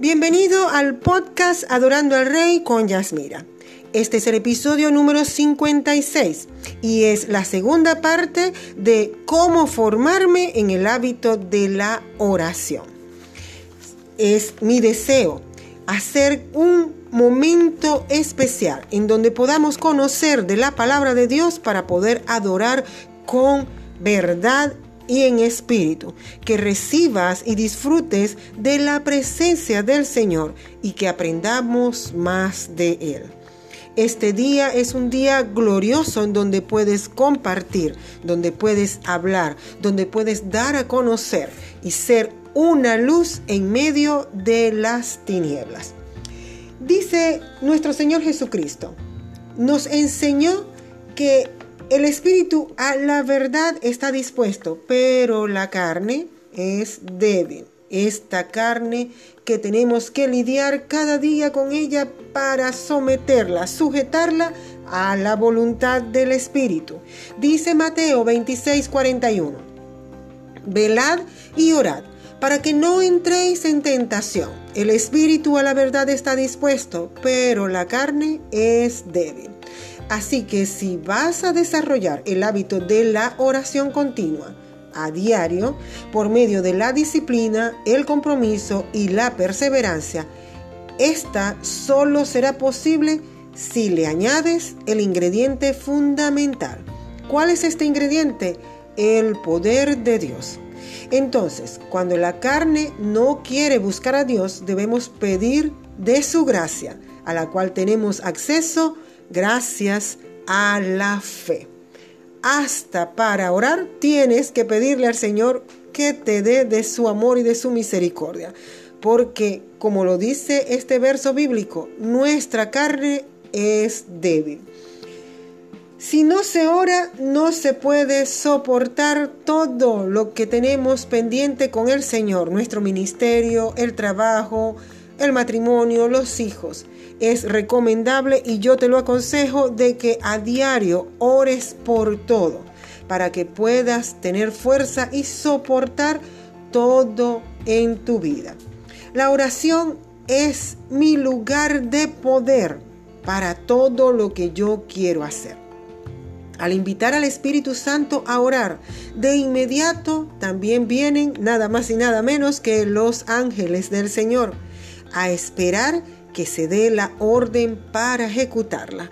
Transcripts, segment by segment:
Bienvenido al podcast Adorando al Rey con Yasmira. Este es el episodio número 56 y es la segunda parte de cómo formarme en el hábito de la oración. Es mi deseo hacer un momento especial en donde podamos conocer de la palabra de Dios para poder adorar con verdad y en espíritu, que recibas y disfrutes de la presencia del Señor y que aprendamos más de Él. Este día es un día glorioso en donde puedes compartir, donde puedes hablar, donde puedes dar a conocer y ser una luz en medio de las tinieblas. Dice nuestro Señor Jesucristo, nos enseñó que el espíritu a la verdad está dispuesto, pero la carne es débil. Esta carne que tenemos que lidiar cada día con ella para someterla, sujetarla a la voluntad del espíritu. Dice Mateo 26, 41. Velad y orad para que no entréis en tentación. El espíritu a la verdad está dispuesto, pero la carne es débil. Así que si vas a desarrollar el hábito de la oración continua a diario, por medio de la disciplina, el compromiso y la perseverancia, esta solo será posible si le añades el ingrediente fundamental. ¿Cuál es este ingrediente? El poder de Dios. Entonces, cuando la carne no quiere buscar a Dios, debemos pedir de su gracia, a la cual tenemos acceso gracias a la fe. Hasta para orar tienes que pedirle al Señor que te dé de su amor y de su misericordia. Porque, como lo dice este verso bíblico, nuestra carne es débil. Si no se ora, no se puede soportar todo lo que tenemos pendiente con el Señor, nuestro ministerio, el trabajo, el matrimonio, los hijos. Es recomendable y yo te lo aconsejo de que a diario ores por todo para que puedas tener fuerza y soportar todo en tu vida. La oración es mi lugar de poder para todo lo que yo quiero hacer. Al invitar al Espíritu Santo a orar, de inmediato también vienen nada más y nada menos que los ángeles del Señor a esperar que se dé la orden para ejecutarla.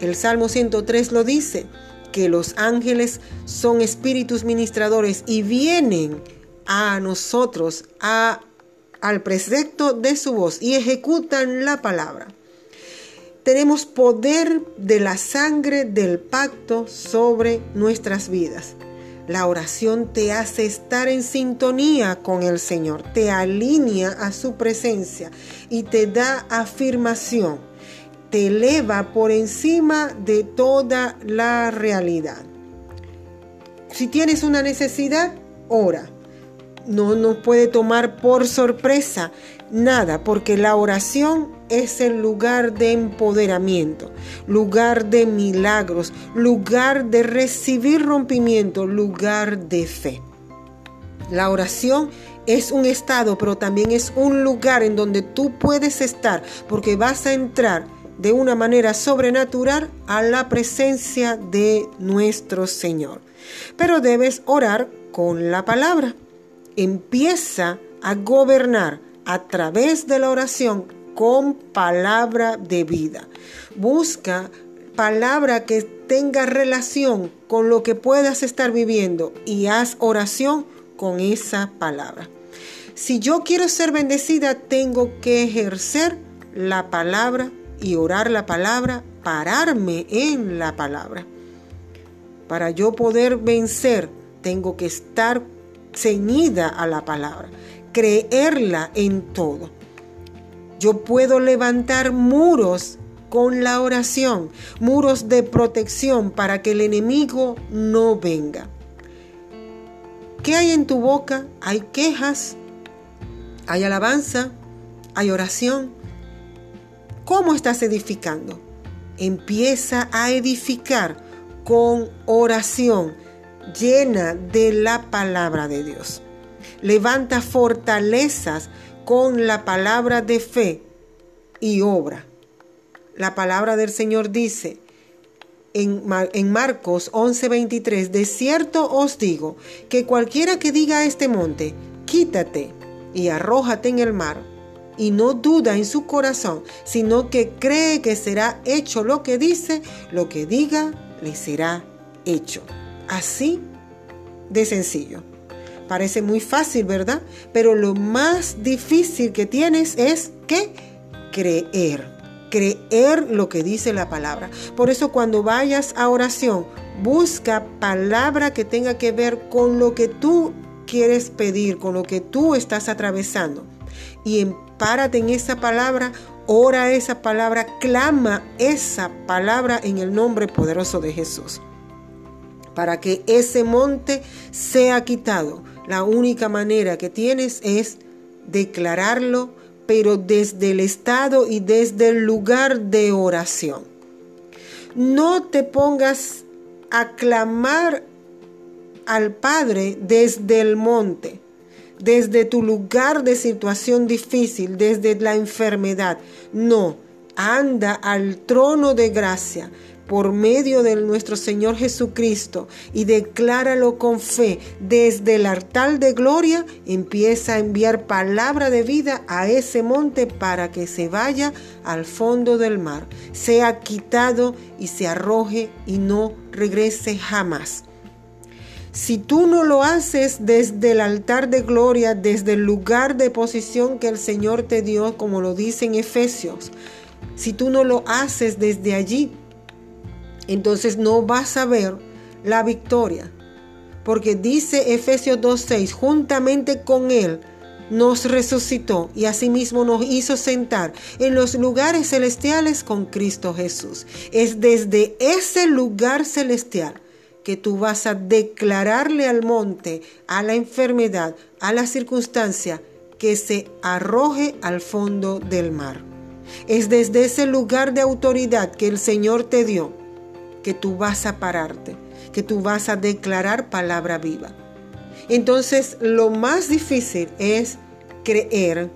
El Salmo 103 lo dice, que los ángeles son espíritus ministradores y vienen a nosotros, a, al precepto de su voz y ejecutan la palabra. Tenemos poder de la sangre del pacto sobre nuestras vidas. La oración te hace estar en sintonía con el Señor, te alinea a su presencia y te da afirmación, te eleva por encima de toda la realidad. Si tienes una necesidad, ora. No nos puede tomar por sorpresa nada, porque la oración es el lugar de empoderamiento, lugar de milagros, lugar de recibir rompimiento, lugar de fe. La oración es un estado, pero también es un lugar en donde tú puedes estar, porque vas a entrar de una manera sobrenatural a la presencia de nuestro Señor. Pero debes orar con la palabra. Empieza a gobernar a través de la oración con palabra de vida. Busca palabra que tenga relación con lo que puedas estar viviendo y haz oración con esa palabra. Si yo quiero ser bendecida, tengo que ejercer la palabra y orar la palabra, pararme en la palabra. Para yo poder vencer, tengo que estar ceñida a la palabra, creerla en todo. Yo puedo levantar muros con la oración, muros de protección para que el enemigo no venga. ¿Qué hay en tu boca? Hay quejas, hay alabanza, hay oración. ¿Cómo estás edificando? Empieza a edificar con oración llena de la palabra de Dios. Levanta fortalezas con la palabra de fe y obra. La palabra del Señor dice en, en Marcos 11:23, de cierto os digo que cualquiera que diga a este monte, quítate y arrójate en el mar, y no duda en su corazón, sino que cree que será hecho lo que dice, lo que diga le será hecho. Así de sencillo. Parece muy fácil, ¿verdad? Pero lo más difícil que tienes es que creer. Creer lo que dice la palabra. Por eso cuando vayas a oración, busca palabra que tenga que ver con lo que tú quieres pedir, con lo que tú estás atravesando. Y empárate en esa palabra, ora esa palabra, clama esa palabra en el nombre poderoso de Jesús. Para que ese monte sea quitado la única manera que tienes es declararlo, pero desde el estado y desde el lugar de oración. No te pongas a clamar al Padre desde el monte, desde tu lugar de situación difícil, desde la enfermedad. No, anda al trono de gracia por medio de nuestro Señor Jesucristo y decláralo con fe desde el altar de gloria, empieza a enviar palabra de vida a ese monte para que se vaya al fondo del mar, sea quitado y se arroje y no regrese jamás. Si tú no lo haces desde el altar de gloria, desde el lugar de posición que el Señor te dio, como lo dice en Efesios, si tú no lo haces desde allí, entonces no vas a ver la victoria. Porque dice Efesios 2.6, juntamente con Él nos resucitó y asimismo nos hizo sentar en los lugares celestiales con Cristo Jesús. Es desde ese lugar celestial que tú vas a declararle al monte, a la enfermedad, a la circunstancia, que se arroje al fondo del mar. Es desde ese lugar de autoridad que el Señor te dio que tú vas a pararte, que tú vas a declarar palabra viva. Entonces, lo más difícil es creer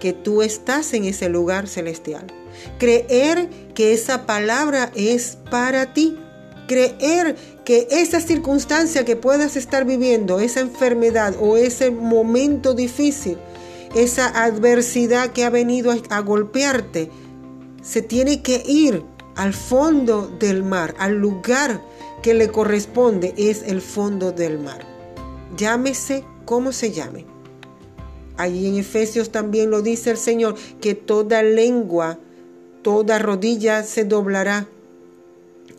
que tú estás en ese lugar celestial. Creer que esa palabra es para ti. Creer que esa circunstancia que puedas estar viviendo, esa enfermedad o ese momento difícil, esa adversidad que ha venido a, golpearte, se tiene que ir al fondo del mar, al lugar que le corresponde es el fondo del mar. Llámese como se llame. Allí en Efesios también lo dice el Señor, que toda lengua, toda rodilla se doblará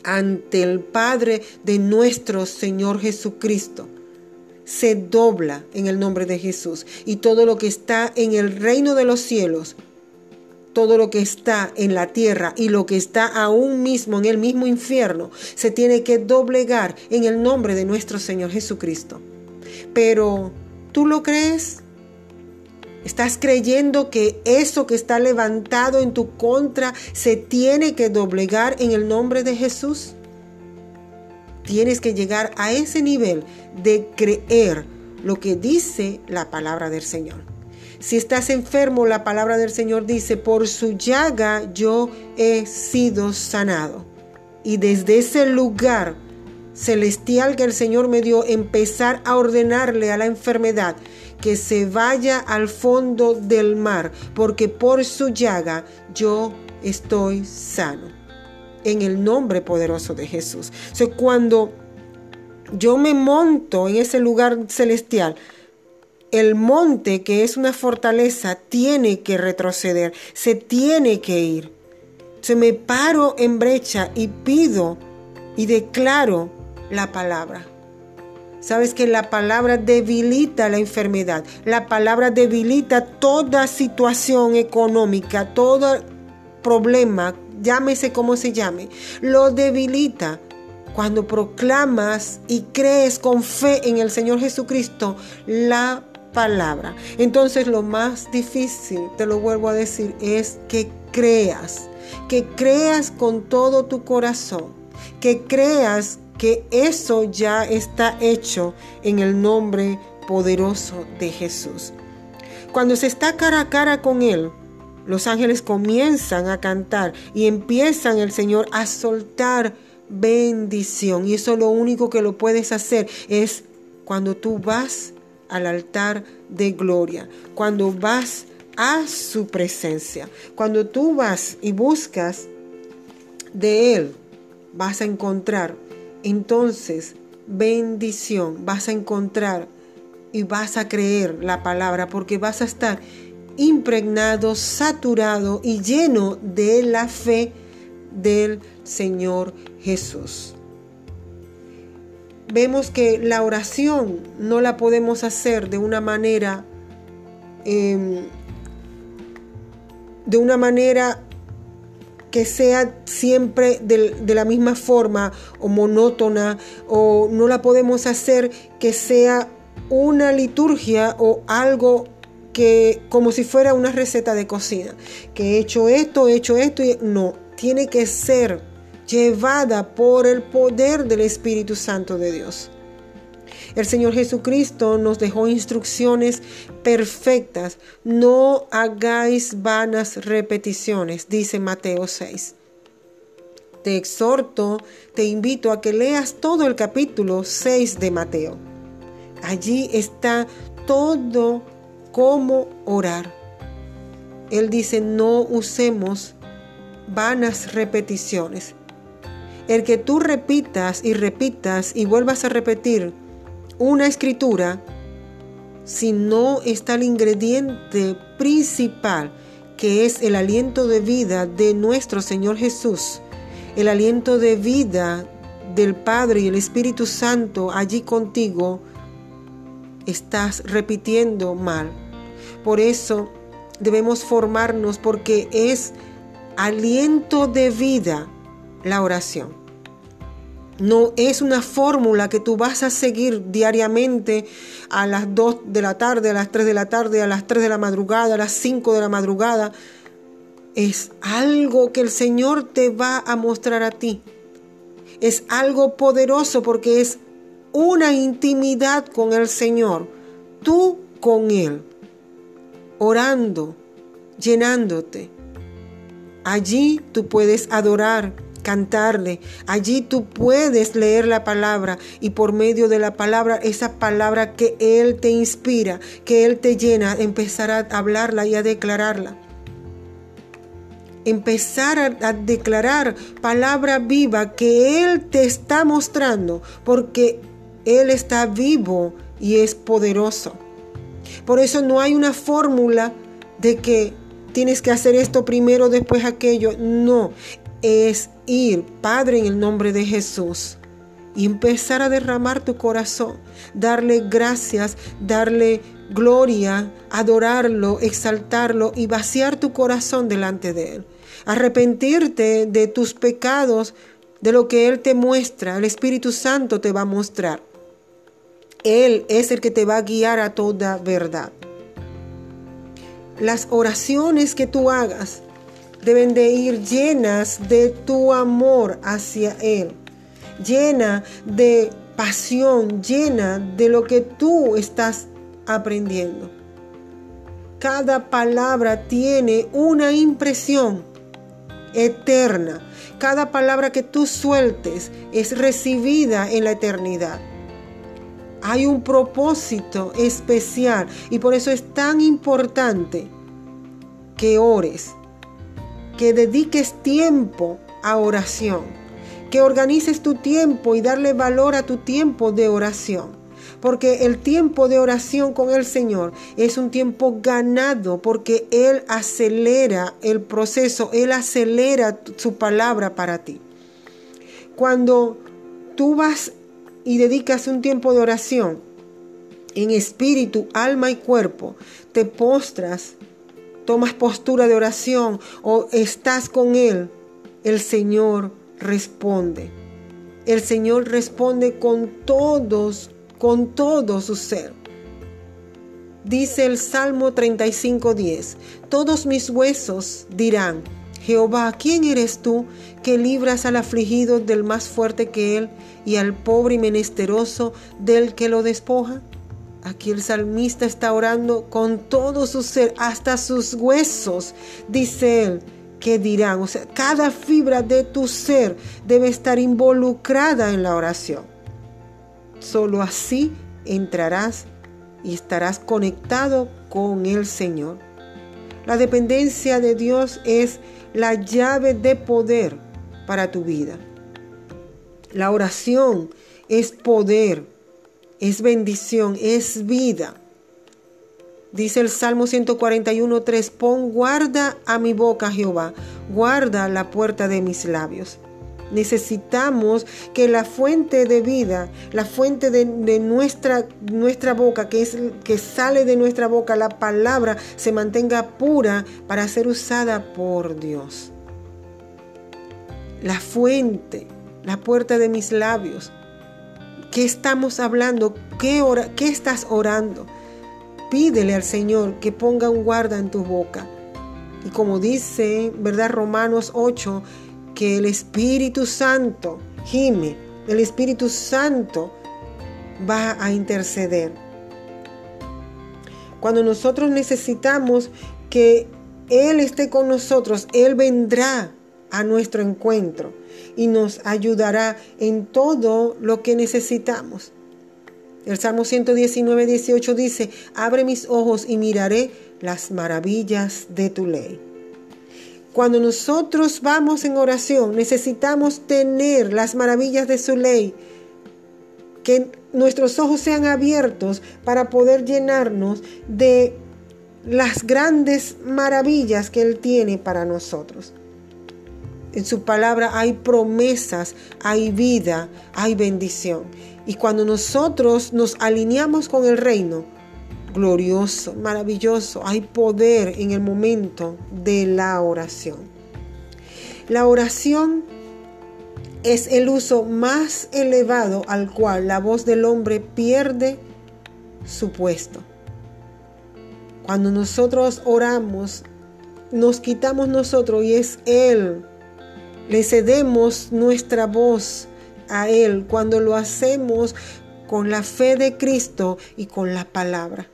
ante el Padre de nuestro Señor Jesucristo. Se dobla en el nombre de Jesús. Y todo lo que está en el reino de los cielos todo lo que está en la tierra y lo que está aún mismo en el mismo infierno se tiene que doblegar en el nombre de nuestro Señor Jesucristo. Pero, ¿tú lo crees? ¿Estás creyendo que eso que está levantado en tu contra se tiene que doblegar en el nombre de Jesús? Tienes que llegar a ese nivel de creer lo que dice la palabra del Señor. Si estás enfermo, la palabra del Señor dice, por su llaga yo he sido sanado. Y desde ese lugar celestial que el Señor me dio, empezar a ordenarle a la enfermedad que se vaya al fondo del mar, porque por su llaga yo estoy sano. En el nombre poderoso de Jesús. O cuando yo me monto en ese lugar celestial, el monte, que es una fortaleza, tiene que retroceder, se tiene que ir. Se me paro en brecha y pido y declaro la palabra. Sabes que la palabra debilita la enfermedad, la palabra debilita toda situación económica, todo problema, llámese como se llame, lo debilita. Cuando proclamas y crees con fe en el Señor Jesucristo, la palabra. Entonces lo más difícil, te lo vuelvo a decir, es que creas, que creas con todo tu corazón, que creas que eso ya está hecho en el nombre poderoso de Jesús. Cuando se está cara a cara con Él, los ángeles comienzan a cantar y empiezan el Señor a soltar bendición. Y eso lo único que lo puedes hacer es cuando tú vas al altar de gloria, cuando vas a su presencia, cuando tú vas y buscas de Él, vas a encontrar entonces bendición, vas a encontrar y vas a creer la palabra porque vas a estar impregnado, saturado y lleno de la fe del Señor Jesús. Vemos que la oración no la podemos hacer de una manera em, de una manera que sea siempre de, la misma forma o monótona o no la podemos hacer que sea una liturgia o algo que como si fuera una receta de cocina, que he hecho esto, he hecho esto y no, tiene que ser llevada por el poder del Espíritu Santo de Dios. El Señor Jesucristo nos dejó instrucciones perfectas. No hagáis vanas repeticiones, dice Mateo 6. Te exhorto, te invito a que leas todo el capítulo 6 de Mateo. Allí está todo cómo orar. Él dice, no usemos vanas repeticiones. El que tú repitas y repitas y vuelvas a repetir una escritura, si no está el ingrediente principal, que es el aliento de vida de nuestro Señor Jesús, el aliento de vida del Padre y el Espíritu Santo allí contigo, estás repitiendo mal. Por eso debemos formarnos porque es aliento de vida la oración. No es una fórmula que tú vas a seguir diariamente a las 2 de la tarde, a las 3 de la tarde, a las 3 de la madrugada, a las 5 de la madrugada. Es algo que el Señor te va a mostrar a ti. Es algo poderoso porque es una intimidad con el Señor. Tú con Él orando, llenándote. Allí tú puedes adorar, cantarle. Allí tú puedes leer la palabra y por medio de la palabra, esa palabra que Él te inspira, que Él te llena, empezar a hablarla y a declararla. Empezar a, declarar palabra viva que Él te está mostrando, porque Él está vivo y es poderoso. Por eso no hay una fórmula de que tienes que hacer esto primero, después aquello. No, es ir, Padre, en el nombre de Jesús. Y empezar a derramar tu corazón, darle gracias, darle gloria, adorarlo, exaltarlo y vaciar tu corazón delante de Él. Arrepentirte de tus pecados, de lo que Él te muestra, el Espíritu Santo te va a mostrar. Él es el que te va a guiar a toda verdad. Las oraciones que tú hagas deben de ir llenas de tu amor hacia Él, llena de pasión, llena de lo que tú estás aprendiendo. Cada palabra tiene una impresión eterna. Cada palabra que tú sueltes es recibida en la eternidad. Hay un propósito especial y por eso es tan importante que ores, que dediques tiempo a oración, que organices tu tiempo y darle valor a tu tiempo de oración. Porque el tiempo de oración con el Señor es un tiempo ganado porque Él acelera el proceso, Él acelera su palabra para ti. Cuando tú vas y dedicas un tiempo de oración en espíritu, alma y cuerpo, te postras, tomas postura de oración o estás con Él, el Señor responde. El Señor responde con todos, con todo su ser. Dice el Salmo 35:10, todos mis huesos dirán, Jehová, ¿quién eres tú que libras al afligido del más fuerte que él y al pobre y menesteroso del que lo despoja? Aquí el salmista está orando con todo su ser, hasta sus huesos, dice él. ¿Qué dirán? O sea, cada fibra de tu ser debe estar involucrada en la oración. Solo así entrarás y estarás conectado con el Señor. La dependencia de Dios es la llave de poder para tu vida. La oración es poder, es bendición, es vida. Dice el Salmo 141.3, pon guarda a mi boca, Jehová, guarda la puerta de mis labios. Necesitamos que la fuente de vida, la fuente de, nuestra, nuestra boca, que, es, que sale de nuestra boca, la palabra, se mantenga pura para ser usada por Dios. La fuente, la puerta de mis labios. ¿Qué estamos hablando? ¿Qué, qué estás orando? Pídele al Señor que ponga un guarda en tu boca. Y como dice, ¿verdad? Romanos 8, que el Espíritu Santo gime, el Espíritu Santo va a interceder. Cuando nosotros necesitamos que Él esté con nosotros, Él vendrá a nuestro encuentro y nos ayudará en todo lo que necesitamos. El Salmo 119, 18 dice, abre mis ojos y miraré las maravillas de tu ley. Cuando nosotros vamos en oración, necesitamos tener las maravillas de su ley, que nuestros ojos sean abiertos para poder llenarnos de las grandes maravillas que Él tiene para nosotros. En su palabra hay promesas, hay vida, hay bendición. Y cuando nosotros nos alineamos con el reino, glorioso, maravilloso. Hay poder en el momento de la oración. La oración es el uso más elevado al cual la voz del hombre pierde su puesto. Cuando nosotros oramos, nos quitamos nosotros y es Él. Le cedemos nuestra voz a Él cuando lo hacemos con la fe de Cristo y con la palabra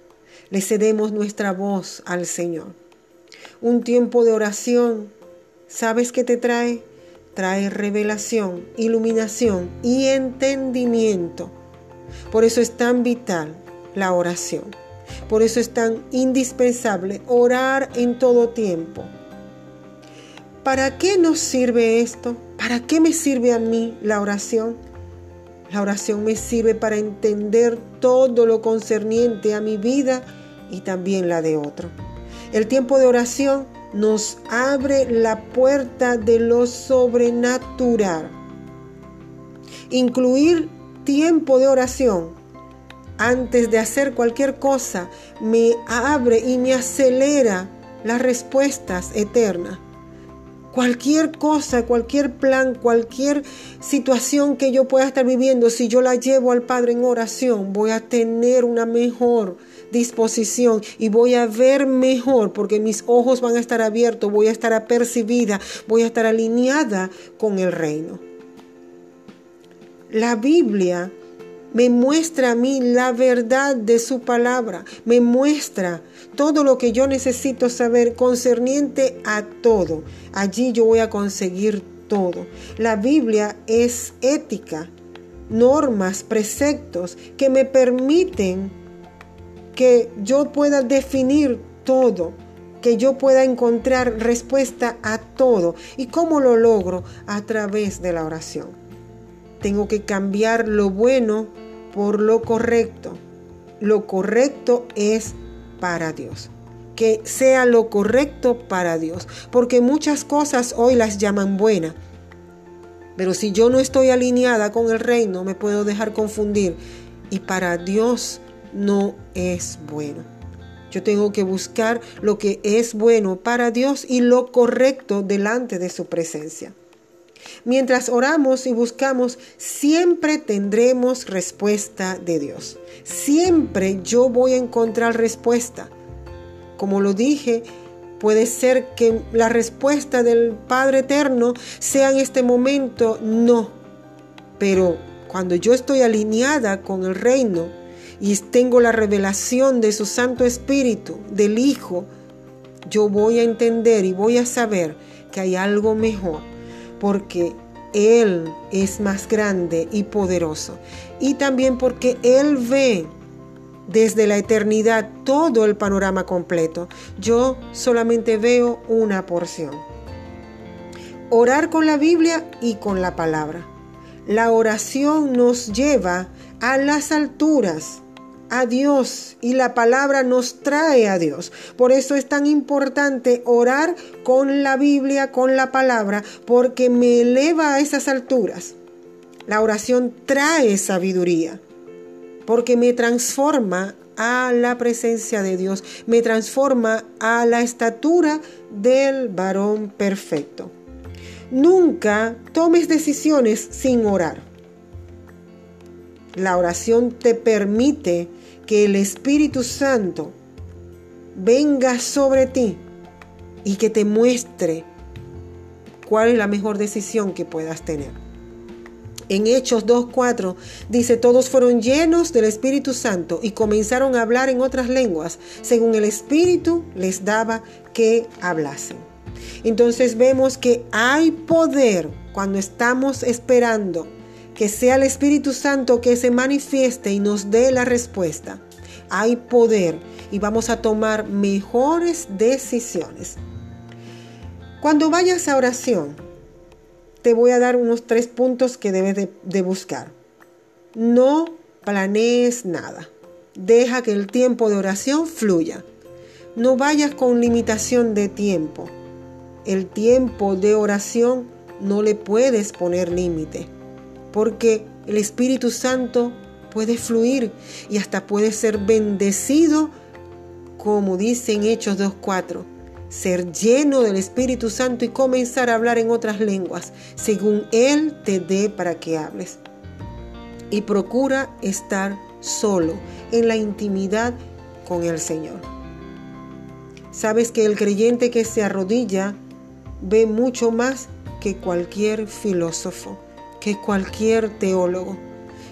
le cedemos nuestra voz al Señor. Un tiempo de oración, ¿sabes qué te trae? Trae revelación, iluminación y entendimiento. Por eso es tan vital la oración. Por eso es tan indispensable orar en todo tiempo. ¿Para qué nos sirve esto? ¿Para qué me sirve a mí la oración? La oración me sirve para entender todo lo concerniente a mi vida y también la de otro. El tiempo de oración nos abre la puerta de lo sobrenatural. Incluir tiempo de oración antes de hacer cualquier cosa me abre y me acelera las respuestas eternas. Cualquier cosa, cualquier plan, cualquier situación que yo pueda estar viviendo, si yo la llevo al Padre en oración, voy a tener una mejor disposición y voy a ver mejor porque mis ojos van a estar abiertos, voy a estar apercibida, voy a estar alineada con el reino. La Biblia me muestra a mí la verdad de su palabra, me muestra todo lo que yo necesito saber concerniente a todo. Allí yo voy a conseguir todo. La Biblia es ética, normas, preceptos que me permiten que yo pueda definir todo, que yo pueda encontrar respuesta a todo. ¿Y cómo lo logro? A través de la oración. Tengo que cambiar lo bueno por lo correcto. Lo correcto es para Dios. Que sea lo correcto para Dios. Porque muchas cosas hoy las llaman buenas. Pero si yo no estoy alineada con el reino, me puedo dejar confundir. Y para Dios no es bueno. Yo tengo que buscar lo que es bueno para Dios y lo correcto delante de su presencia. Mientras oramos y buscamos, siempre tendremos respuesta de Dios. Siempre yo voy a encontrar respuesta. Como lo dije, puede ser que la respuesta del Padre Eterno sea en este momento no. Pero cuando yo estoy alineada con el reino, y tengo la revelación de su Santo Espíritu, del Hijo, yo voy a entender y voy a saber que hay algo mejor, porque Él es más grande y poderoso. Y también porque Él ve desde la eternidad todo el panorama completo. Yo solamente veo una porción. Orar con la Biblia y con la palabra. La oración nos lleva a las alturas, a Dios, y la palabra nos trae a Dios. Por eso es tan importante orar con la Biblia, con la palabra, porque me eleva a esas alturas. La oración trae sabiduría porque me transforma a la presencia de Dios, me transforma a la estatura del varón perfecto. Nunca tomes decisiones sin orar. La oración te permite que el Espíritu Santo venga sobre ti y que te muestre cuál es la mejor decisión que puedas tener en Hechos 2.4 dice, todos fueron llenos del Espíritu Santo y comenzaron a hablar en otras lenguas, según el Espíritu les daba que hablasen. Entonces vemos que hay poder cuando estamos esperando que sea el Espíritu Santo que se manifieste y nos dé la respuesta. Hay poder y vamos a tomar mejores decisiones. Cuando vayas a oración, te voy a dar unos tres puntos que debes de, buscar. No planees nada. Deja que el tiempo de oración fluya. No vayas con limitación de tiempo. El tiempo de oración no le puedes poner límite, porque el Espíritu Santo puede fluir y hasta puede ser bendecido, como dice en Hechos 2.4 ser lleno del Espíritu Santo y comenzar a hablar en otras lenguas, según Él te dé para que hables. Y procura estar solo, en la intimidad con el Señor. Sabes que el creyente que se arrodilla ve mucho más que cualquier filósofo, que cualquier teólogo,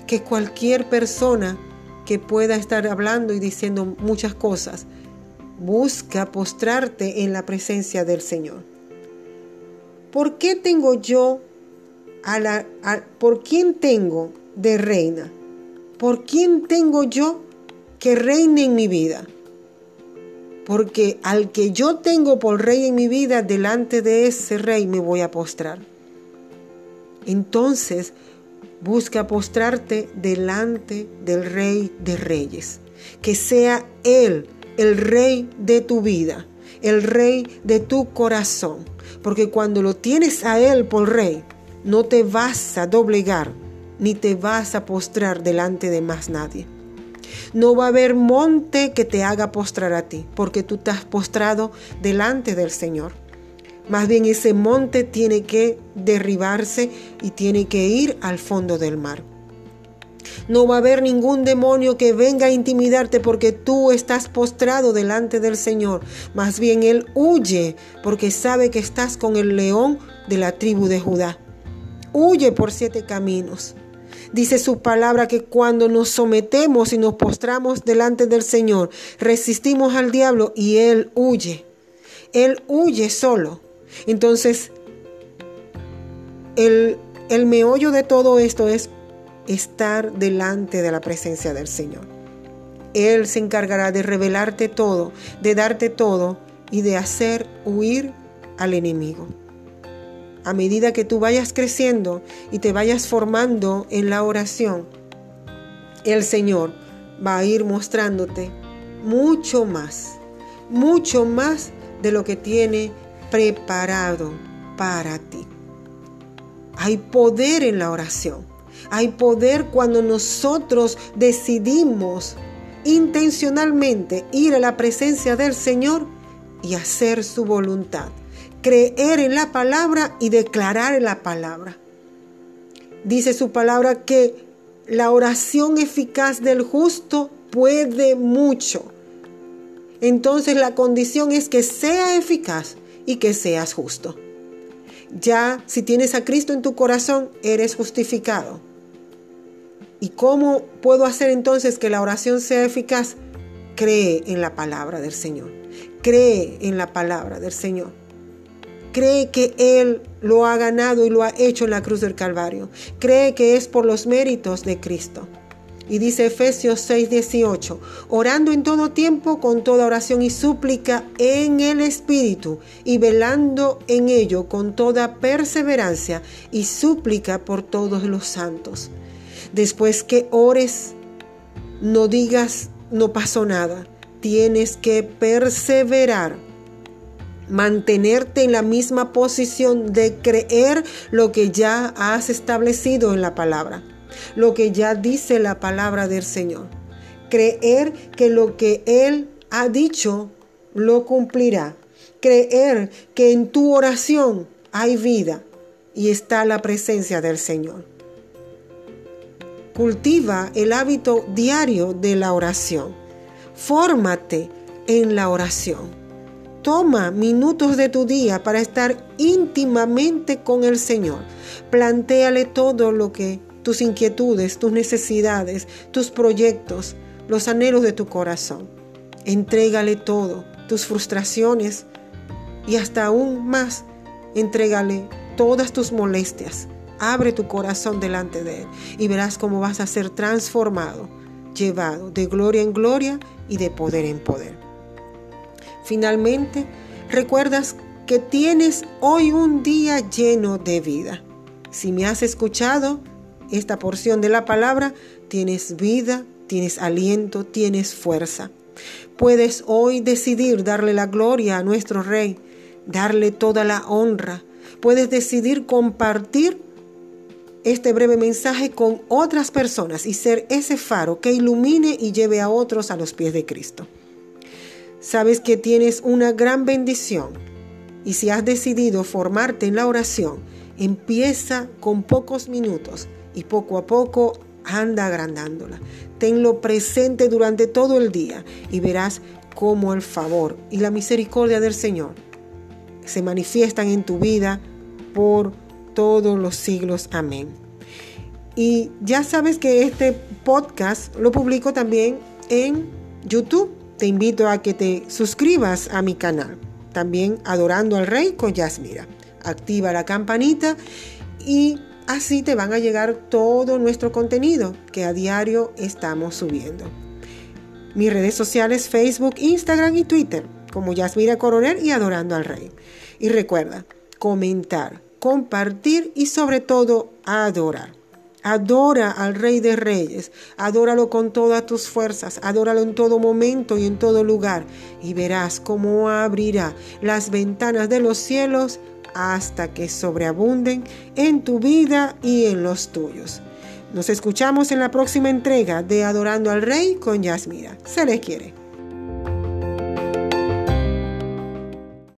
que cualquier persona que pueda estar hablando y diciendo muchas cosas Busca postrarte en la presencia del Señor. ¿Por qué tengo yo a la por quién tengo de reina? ¿Por quién tengo yo que reine en mi vida? Porque al que yo tengo por rey en mi vida, delante de ese rey me voy a postrar. Entonces, busca postrarte delante del rey de reyes. Que sea Él el rey de tu vida, el rey de tu corazón. Porque cuando lo tienes a Él por rey, no te vas a doblegar ni te vas a postrar delante de más nadie. No va a haber monte que te haga postrar a ti, porque tú te has postrado delante del Señor. Más bien ese monte tiene que derribarse y tiene que ir al fondo del mar. No va a haber ningún demonio que venga a intimidarte porque tú estás postrado delante del Señor. Más bien Él huye porque sabe que estás con el león de la tribu de Judá. Huye por siete caminos. Dice su palabra que cuando nos sometemos y nos postramos delante del Señor, resistimos al diablo y Él huye. Él huye solo. Entonces, el, el meollo de todo esto es estar delante de la presencia del Señor. Él se encargará de revelarte todo, de darte todo y de hacer huir al enemigo. A medida que tú vayas creciendo y te vayas formando en la oración, el Señor va a ir mostrándote mucho más, mucho más de lo que tiene preparado para ti. Hay poder en la oración. Hay poder cuando nosotros decidimos intencionalmente ir a la presencia del Señor y hacer su voluntad. Creer en la palabra y declarar en la palabra. Dice su palabra que la oración eficaz del justo puede mucho. Entonces la condición es que sea eficaz y que seas justo. Ya si tienes a Cristo en tu corazón, eres justificado ¿Y cómo puedo hacer entonces que la oración sea eficaz? Cree en la palabra del Señor. Cree en la palabra del Señor. Cree que Él lo ha ganado y lo ha hecho en la cruz del Calvario. Cree que es por los méritos de Cristo. Y dice Efesios 6:18, orando en todo tiempo con toda oración y súplica en el Espíritu y velando en ello con toda perseverancia y súplica por todos los santos. Después que ores, no digas, no pasó nada. Tienes que perseverar mantenerte en la misma posición de creer lo que ya has establecido en la palabra lo que ya dice la palabra del Señor. Creer que lo que Él ha dicho lo cumplirá. Creer que en tu oración hay vida y está la presencia del Señor. Cultiva el hábito diario de la oración. Fórmate en la oración. Toma minutos de tu día para estar íntimamente con el Señor. Plantéale todo lo que tus inquietudes, tus necesidades, tus proyectos, los anhelos de tu corazón. Entrégale todo, tus frustraciones y hasta aún más, entrégale todas tus molestias. Abre tu corazón delante de Él y verás cómo vas a ser transformado, llevado de gloria en gloria y de poder en poder. Finalmente, recuerdas que tienes hoy un día lleno de vida. Si me has escuchado, esta porción de la palabra, tienes vida, tienes aliento, tienes fuerza. Puedes hoy decidir darle la gloria a nuestro Rey, darle toda la honra. Puedes decidir compartir este breve mensaje con otras personas y ser ese faro que ilumine y lleve a otros a los pies de Cristo. Sabes que tienes una gran bendición y si has decidido formarte en la oración, empieza con pocos minutos y poco a poco anda agrandándola. Tenlo presente durante todo el día y verás cómo el favor y la misericordia del Señor se manifiestan en tu vida por todos los siglos. Amén. Y ya sabes que este podcast lo publico también en YouTube. Te invito a que te suscribas a mi canal. También Adorando al Rey con Yasmira. Activa la campanita y Así te van a llegar todo nuestro contenido que a diario estamos subiendo. Mis redes sociales Facebook, Instagram y Twitter como Yasmira Coronel y Adorando al Rey. Y recuerda, comentar, compartir y sobre todo adorar. Adora al Rey de Reyes, adóralo con todas tus fuerzas, adóralo en todo momento y en todo lugar, y verás cómo abrirá las ventanas de los cielos hasta que sobreabunden en tu vida y en los tuyos. Nos escuchamos en la próxima entrega de Adorando al Rey con Yasmira. Se les quiere.